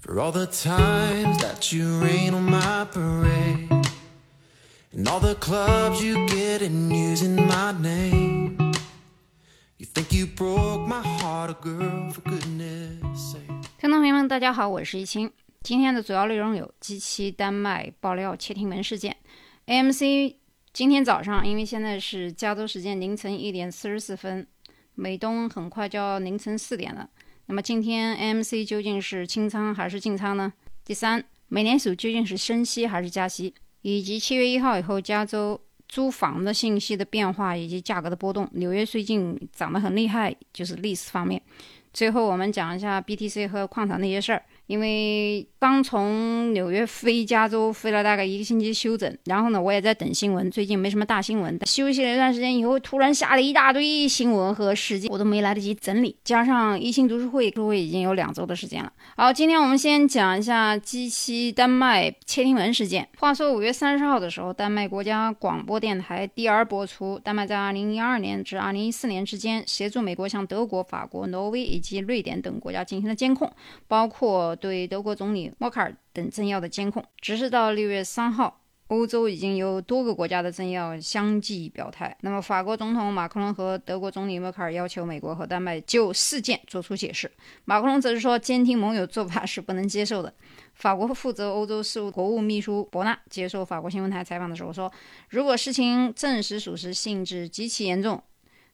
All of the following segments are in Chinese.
For all the times that you rain on my parade. And all the clubs you get in using my name. You think you broke my heart, a girl, for goodness sake. 听众朋友们，大家好，我是易清。今天的主要内容有：机器丹麦爆料窃听门事件，AMC 今天早上，因为现在是加州时间凌晨一点四十四分，美东很快就要凌晨四点了。那么今天 M C 究竟是清仓还是进仓呢？第三，美联储究竟是升息还是加息？以及七月一号以后加州租房的信息的变化以及价格的波动。纽约最近涨得很厉害，就是历史方面。最后我们讲一下 BTC 和矿场那些事儿。因为刚从纽约飞加州，飞了大概一个星期休整，然后呢，我也在等新闻。最近没什么大新闻，休息了一段时间以后，突然下了一大堆新闻和事件，我都没来得及整理。加上一星读书会，读书会已经有两周的时间了。好，今天我们先讲一下机器丹麦窃听门事件。话说五月三十号的时候，丹麦国家广播电台第二播出，丹麦在二零一二年至二零一四年之间，协助美国向德国、法国、挪威以及瑞典等国家进行了监控，包括。对德国总理默克尔等政要的监控，直至到六月三号，欧洲已经有多个国家的政要相继表态。那么，法国总统马克龙和德国总理默克尔要求美国和丹麦就事件作出解释。马克龙则是说，监听盟友做法是不能接受的。法国负责欧洲事务国务秘书伯纳接受法国新闻台采访的时候说，如果事情证实属实，性质极其严重。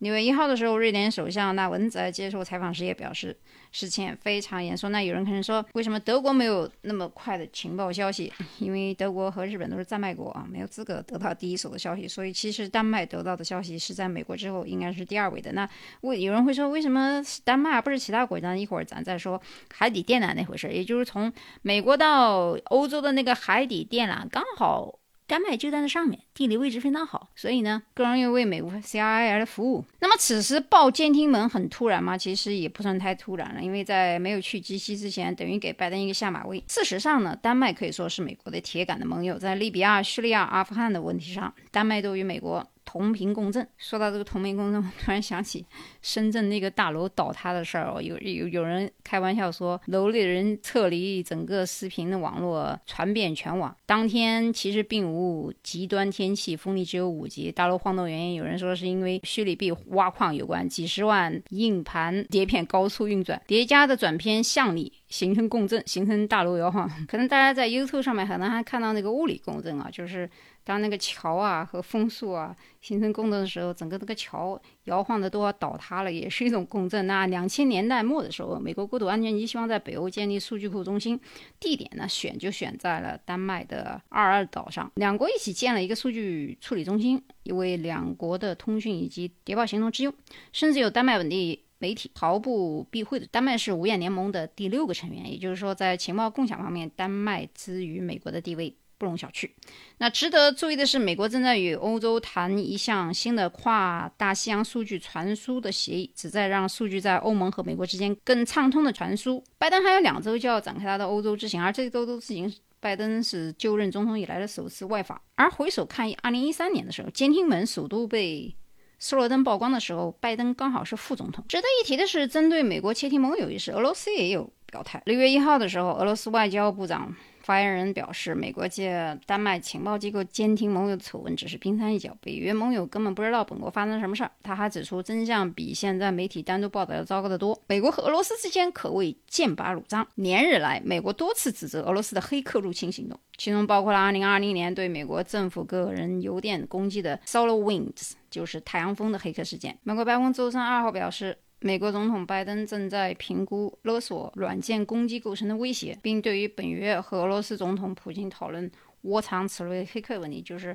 六月一号的时候，瑞典首相纳文在接受采访时也表示，事情非常严肃。那有人可能说，为什么德国没有那么快的情报消息？因为德国和日本都是战败国啊，没有资格得到第一手的消息。所以其实丹麦得到的消息是在美国之后应该是第二位的。那为有人会说，为什么丹麦不是其他国家？一会儿咱再说海底电缆那回事，也就是从美国到欧洲的那个海底电缆刚好。丹麦就在那上面，地理位置非常好，所以呢更容易为美国 C I L 服务。那么此时报监听门很突然吗？其实也不算太突然了，因为在没有去基西之前，等于给拜登一个下马威。事实上呢，丹麦可以说是美国的铁杆的盟友，在利比亚、叙利亚、阿富汗的问题上，丹麦都与美国。同频共振。说到这个同频共振，我突然想起深圳那个大楼倒塌的事儿哦。有有有人开玩笑说，楼里人撤离，整个视频的网络传遍全网。当天其实并无极端天气，风力只有五级。大楼晃动原因，有人说是因为虚拟币挖矿有关，几十万硬盘碟片高速运转，叠加的转片向力形成共振，形成大楼摇晃。可能大家在 YouTube 上面可能还看到那个物理共振啊，就是。当那个桥啊和风速啊形成共振的时候，整个这个桥摇晃的都要倒塌了，也是一种共振。那两千年代末的时候，美国国土安全局希望在北欧建立数据库中心，地点呢选就选在了丹麦的二二岛上，两国一起建了一个数据处理中心，为两国的通讯以及谍报行动之用。甚至有丹麦本地媒体毫不避讳的，丹麦是五眼联盟的第六个成员，也就是说，在情报共享方面，丹麦之于美国的地位。不容小觑。那值得注意的是，美国正在与欧洲谈一项新的跨大西洋数据传输的协议，旨在让数据在欧盟和美国之间更畅通的传输。拜登还有两周就要展开他的欧洲之行，而这周都是已经拜登是就任总统以来的首次外访。而回首看二零一三年的时候，监听门首度被斯诺登曝光的时候，拜登刚好是副总统。值得一提的是，针对美国窃听盟友一事，俄罗斯也有表态。六月一号的时候，俄罗斯外交部长。发言人表示，美国借丹麦情报机构监听盟友的丑闻只是冰山一角，北约盟友根本不知道本国发生什么事儿。他还指出，真相比现在媒体单独报道要糟糕得多。美国和俄罗斯之间可谓剑拔弩张。连日来，美国多次指责俄罗斯的黑客入侵行动，其中包括了2020年对美国政府个人邮电攻击的 SolarWinds，就是太阳风的黑客事件。美国白宫周三二号表示。美国总统拜登正在评估勒索软件攻击构成的威胁，并对于本月和俄罗斯总统普京讨论窝藏此类黑客问题，就是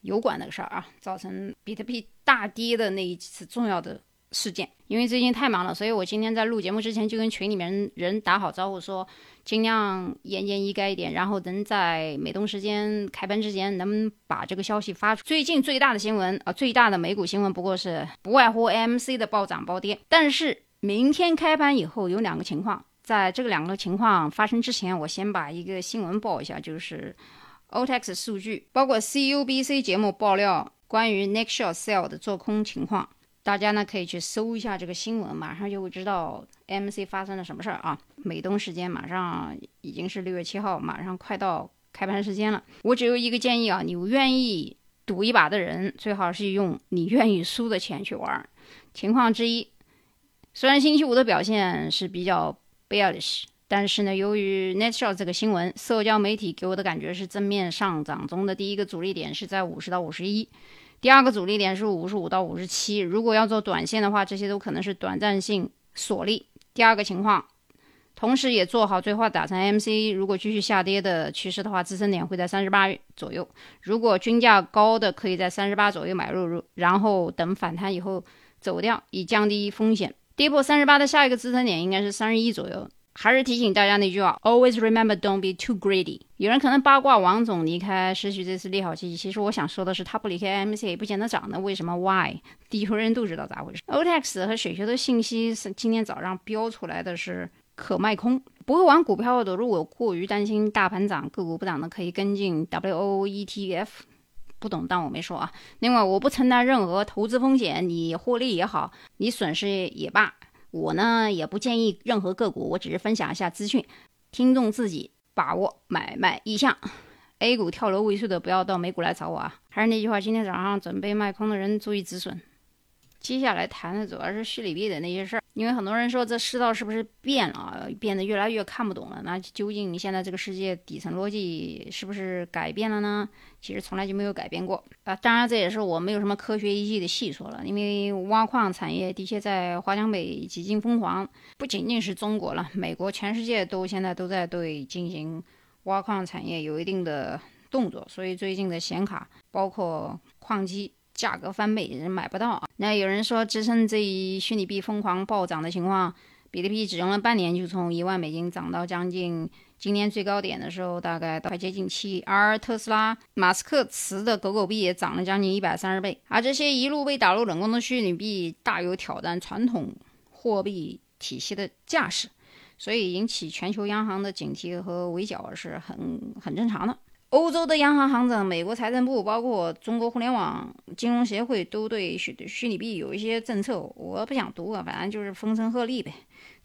油管那个事儿啊，造成比特币大跌的那一次重要的。事件，因为最近太忙了，所以我今天在录节目之前就跟群里面人打好招呼，说尽量言简意赅一点，然后能在美东时间开盘之前能把这个消息发出。最近最大的新闻啊，最大的美股新闻不过是不外乎 AMC 的暴涨暴跌。但是明天开盘以后有两个情况，在这个两个情况发生之前，我先把一个新闻报一下，就是 OTX 数据，包括 CUBC 节目爆料关于 Next Short Sell 的做空情况。大家呢可以去搜一下这个新闻，马上就会知道 MC 发生了什么事儿啊。美东时间马上已经是六月七号，马上快到开盘时间了。我只有一个建议啊，你愿意赌一把的人，最好是用你愿意输的钱去玩儿。情况之一，虽然星期五的表现是比较 bearish，但是呢，由于 NetShot 这个新闻，社交媒体给我的感觉是正面上涨中的第一个阻力点是在五十到五十一。第二个阻力点是五十五到五十七，如果要做短线的话，这些都可能是短暂性锁力。第二个情况，同时也做好最后打成 MC，如果继续下跌的趋势的话，支撑点会在三十八左右。如果均价高的，可以在三十八左右买入，然后等反弹以后走掉，以降低风险。跌破三十八的下一个支撑点应该是三十一左右。还是提醒大家那句话，Always remember, don't be too greedy。有人可能八卦王总离开，失去这次利好期。其实我想说的是，他不离开 MC 也不见得涨的。为什么？Why？地球人都知道咋回事。OTEX 和雪球的信息是今天早上标出来的是可卖空。不会玩股票的，如果过于担心大盘涨个股不涨的，可以跟进 WOETF。不懂当我没说啊。另外，我不承担任何投资风险，你获利也好，你损失也罢。我呢也不建议任何个股，我只是分享一下资讯，听众自己把握买卖意向。A 股跳楼未遂的不要到美股来找我啊！还是那句话，今天早上准备卖空的人注意止损。接下来谈的主要是虚拟币的那些事儿，因为很多人说这世道是不是变了，变得越来越看不懂了？那究竟现在这个世界底层逻辑是不是改变了呢？其实从来就没有改变过啊！当然这也是我没有什么科学依据的细说了，因为挖矿产业的确在华强北几近疯狂，不仅仅是中国了，美国、全世界都现在都在对进行挖矿产业有一定的动作，所以最近的显卡包括矿机。价格翻倍，人买不到啊！那有人说，支撑这一虚拟币疯狂暴涨的情况，比特币只用了半年就从一万美金涨到将近今年最高点的时候，大概快接近七。而特斯拉马斯克持的狗狗币也涨了将近一百三十倍。而这些一路被打入冷宫的虚拟币，大有挑战传统货币体系的架势，所以引起全球央行的警惕和围剿是很很正常的。欧洲的央行行长、美国财政部，包括中国互联网金融协会，都对虚虚拟币有一些政策。我不想读了，反正就是风声鹤唳呗。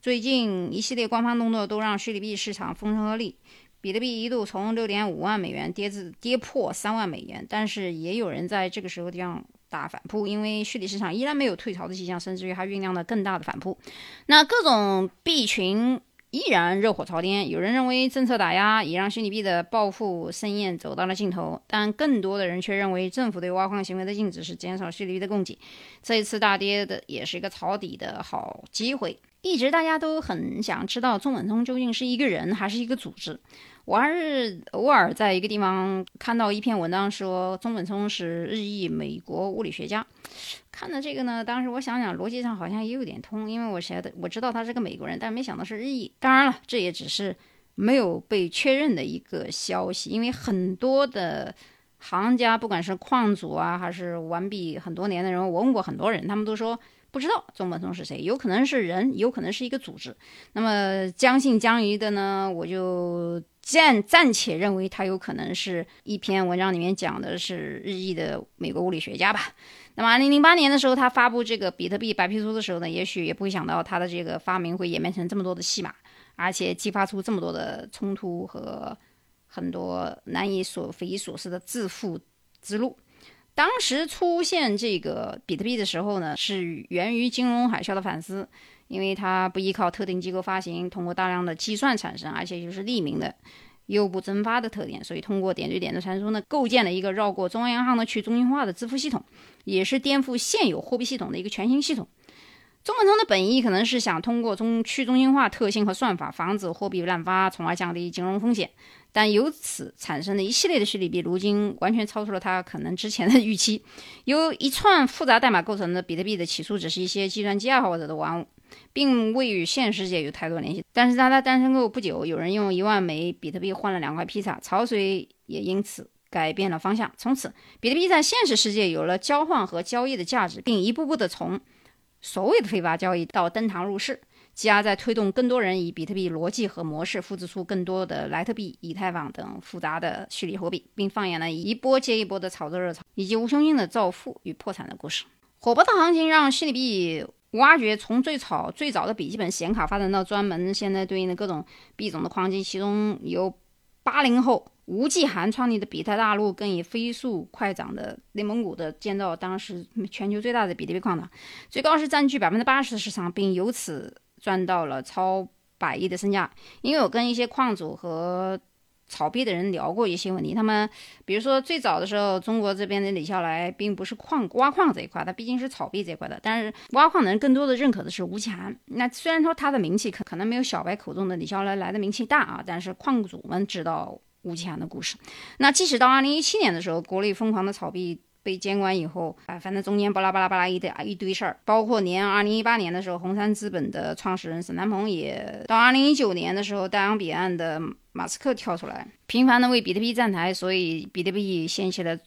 最近一系列官方动作都让虚拟币市场风声鹤唳，比特币一度从六点五万美元跌至跌破三万美元。但是也有人在这个时候地方打反扑，因为虚拟市场依然没有退潮的迹象，甚至于还酝酿了更大的反扑。那各种币群。依然热火朝天。有人认为政策打压也让虚拟币的暴富盛宴走到了尽头，但更多的人却认为政府对挖矿行为的禁止是减少虚拟币的供给。这一次大跌的也是一个抄底的好机会。一直大家都很想知道中本聪究竟是一个人还是一个组织。我还是偶尔在一个地方看到一篇文章，说中本聪是日裔美国物理学家。看到这个呢，当时我想想，逻辑上好像也有点通，因为我觉得我知道他是个美国人，但没想到是日裔。当然了，这也只是没有被确认的一个消息，因为很多的行家，不管是矿主啊，还是玩币很多年的人，我问过很多人，他们都说。不知道中本聪是谁，有可能是人，有可能是一个组织。那么将信将疑的呢，我就暂暂且认为他有可能是一篇文章里面讲的是日裔的美国物理学家吧。那么二零零八年的时候，他发布这个比特币白皮书的时候呢，也许也不会想到他的这个发明会演变成这么多的戏码，而且激发出这么多的冲突和很多难以所匪夷所思的致富之路。当时出现这个比特币的时候呢，是源于金融海啸的反思，因为它不依靠特定机构发行，通过大量的计算产生，而且又是匿名的，又不蒸发的特点，所以通过点对点的传输呢，构建了一个绕过中央银行的去中心化的支付系统，也是颠覆现有货币系统的一个全新系统。中本聪的本意可能是想通过中去中心化特性和算法，防止货币滥发，从而降低金融风险。但由此产生的一系列的虚拟币，如今完全超出了他可能之前的预期。由一串复杂代码构成的比特币的起初只是一些计算机爱好者的玩物，并未与现实世界有太多联系。但是在它诞生后不久，有人用一万枚比特币换了两块披萨，潮水也因此改变了方向。从此，比特币在现实世界有了交换和交易的价值，并一步步的从。所谓的非法交易到登堂入室，继而在推动更多人以比特币逻辑和模式复制出更多的莱特币、以太坊等复杂的虚拟货币，并放眼了一波接一波的炒作热潮，以及无穷尽的造富与破产的故事。火爆的行情让虚拟币挖掘从最早最早的笔记本显卡发展到专门现在对应的各种币种的矿机，其中由八零后吴继涵创立的比特大陆，更以飞速快涨的内蒙古的建造当时全球最大的比特币矿场，最高是占据百分之八十的市场，并由此赚到了超百亿的身价。因为我跟一些矿主和炒币的人聊过一些问题，他们比如说最早的时候，中国这边的李笑来并不是矿挖矿这一块，他毕竟是炒币这一块的，但是挖矿的人更多的认可的是吴强。那虽然说他的名气可可能没有小白口中的李笑来来的名气大啊，但是矿主们知道吴强的故事。那即使到二零一七年的时候，国内疯狂的炒币。被监管以后，啊，反正中间巴拉巴拉巴拉一堆啊一堆事儿，包括年二零一八年的时候，红杉资本的创始人沈南鹏也到二零一九年的时候，大洋彼岸的马斯克跳出来，频繁的为比特币站台，所以比特币掀起了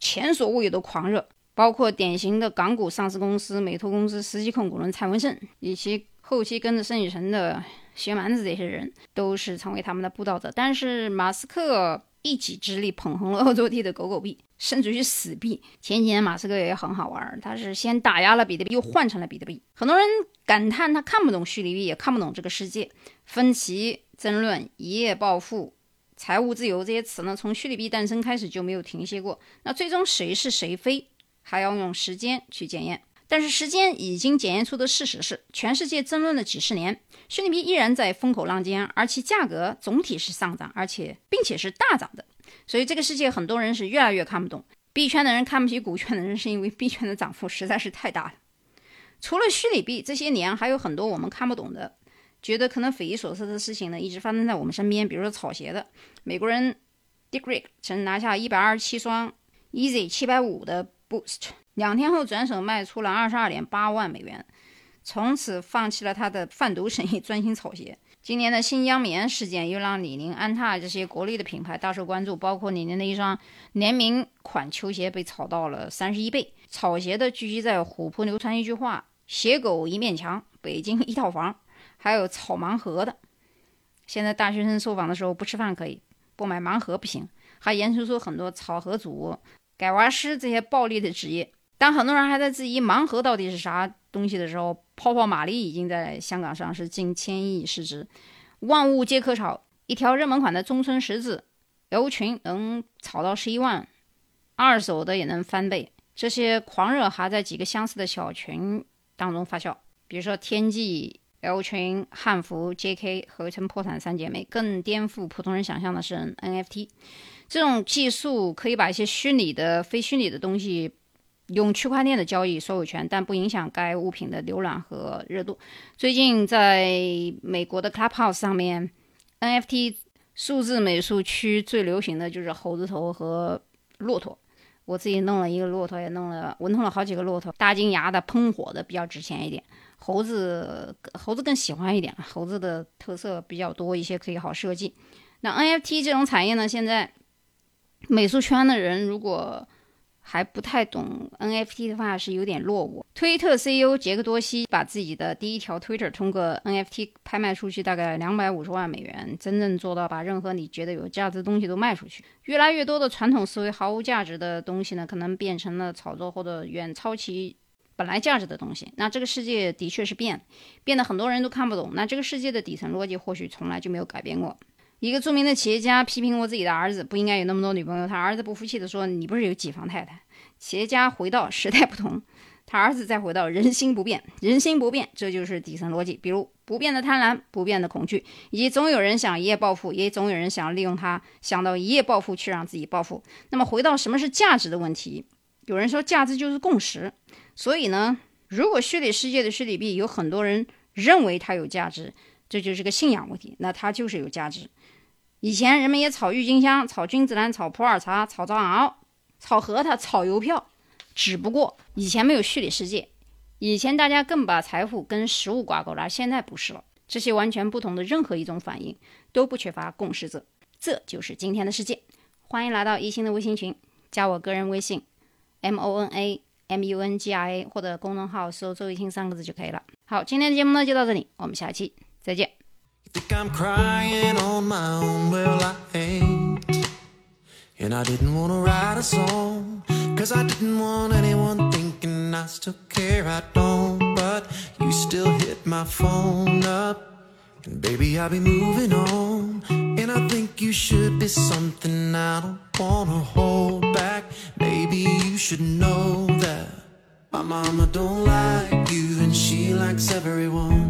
前所未有的狂热。包括典型的港股上市公司美图公司实际控股人蔡文胜，以及后期跟着盛宇成的薛蛮子这些人，都是成为他们的布道者。但是马斯克。一己之力捧红了欧洲地的狗狗币，甚至于死币。前几年马斯克也很好玩，他是先打压了比特币，又换成了比特币。很多人感叹他看不懂虚拟币，也看不懂这个世界。分歧、争论、一夜暴富、财务自由这些词呢，从虚拟币诞生开始就没有停歇过。那最终谁是谁非，还要用时间去检验。但是时间已经检验出的事实是，全世界争论了几十年，虚拟币依然在风口浪尖，而其价格总体是上涨，而且并且是大涨的。所以这个世界很多人是越来越看不懂币圈的人看不起股圈的人，是因为币圈的涨幅实在是太大了。除了虚拟币，这些年还有很多我们看不懂的，觉得可能匪夷所思的事情呢，一直发生在我们身边。比如说炒鞋的，美国人 Dick Rick 曾拿下一百二十七双 Easy 七百五的 Boost。两天后转手卖出了二十二点八万美元，从此放弃了他的贩毒生意，专心炒鞋。今年的新疆棉事件又让李宁、安踏这些国内的品牌大受关注，包括李宁的一双联名款球鞋被炒到了三十一倍。炒鞋的聚集在虎扑，流传一句话：“鞋狗一面墙，北京一套房。”还有炒盲盒的，现在大学生受访的时候不吃饭可以，不买盲盒不行，还研究出很多炒盒主、改娃师这些暴利的职业。当很多人还在质疑盲盒到底是啥东西的时候，泡泡玛丽已经在香港上市，近千亿市值，万物皆可炒。一条热门款的中村十字 L 裙能炒到十一万，二手的也能翻倍。这些狂热还在几个相似的小群当中发酵，比如说天际 L 群、汉服 JK 合成破产三姐妹。更颠覆普通人想象的是 NFT，这种技术可以把一些虚拟的、非虚拟的东西。用区块链的交易所有权，但不影响该物品的浏览和热度。最近在美国的 Clubhouse 上面，NFT 数字美术区最流行的就是猴子头和骆驼。我自己弄了一个骆驼，也弄了，我弄了好几个骆驼，大金牙的、喷火的比较值钱一点。猴子，猴子更喜欢一点，猴子的特色比较多一些，可以好设计。那 NFT 这种产业呢，现在美术圈的人如果还不太懂 NFT 的话是有点落伍。推特 CEO 杰克多西把自己的第一条 Twitter 通过 NFT 拍卖出去，大概两百五十万美元，真正做到把任何你觉得有价值的东西都卖出去。越来越多的传统思维毫无价值的东西呢，可能变成了炒作或者远超其本来价值的东西。那这个世界的确是变，变得很多人都看不懂。那这个世界的底层逻辑或许从来就没有改变过。一个著名的企业家批评过自己的儿子不应该有那么多女朋友，他儿子不服气的说：“你不是有几房太太？”企业家回到时代不同，他儿子再回到人心不变，人心不变，这就是底层逻辑。比如不变的贪婪，不变的恐惧，以及总有人想一夜暴富，也总有人想利用他想到一夜暴富去让自己暴富。那么回到什么是价值的问题，有人说价值就是共识。所以呢，如果虚拟世界的虚拟币有很多人认为它有价值，这就是个信仰问题，那它就是有价值。以前人们也炒郁金香、炒君子兰、炒普洱茶、炒藏獒、炒核桃、炒邮票，只不过以前没有虚拟世界，以前大家更把财富跟实物挂钩了，现在不是了。这些完全不同的任何一种反应都不缺乏共识者，这就是今天的世界。欢迎来到一星的微信群，加我个人微信 m o n a m u n g i a 或者公众号搜“周一星”三个字就可以了。好，今天的节目呢就到这里，我们下期再见。Think I'm crying on my own? Well, I ain't. And I didn't want to write a song, cause I didn't want anyone thinking thinking I still care, I don't. But you still hit my phone up. And baby, I'll be moving on. And I think you should be something I don't wanna hold back. Maybe you should know that my mama don't like you and she likes everyone.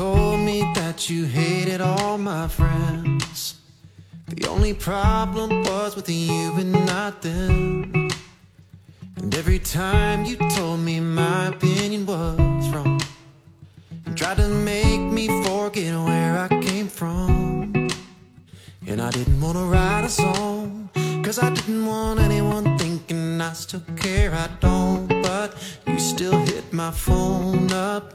told me that you hated all my friends, the only problem was with you and not them. And every time you told me my opinion was wrong, and tried to make me forget where I came from. And I didn't wanna write a song, cause I didn't want anyone thinking I still care, I don't. But you still hit my phone up,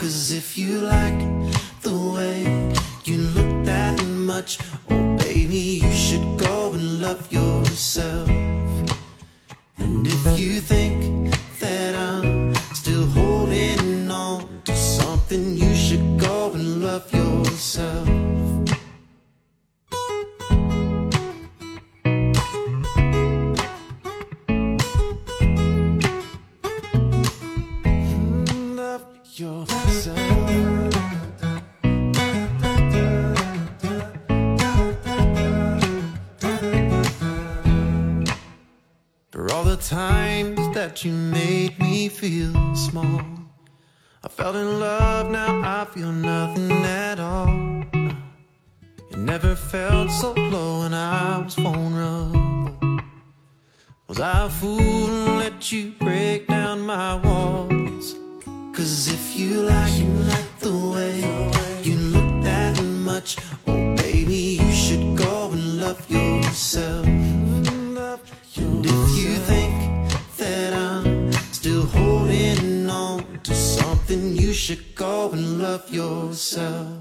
Cause if you like the way you look that much, oh baby, you should go and love yourself. And if you think I fool and let you break down my walls? Cause if you like, you like the way you look that much, oh baby, you should go and love yourself. And if you think that I'm still holding on to something, you should go and love yourself.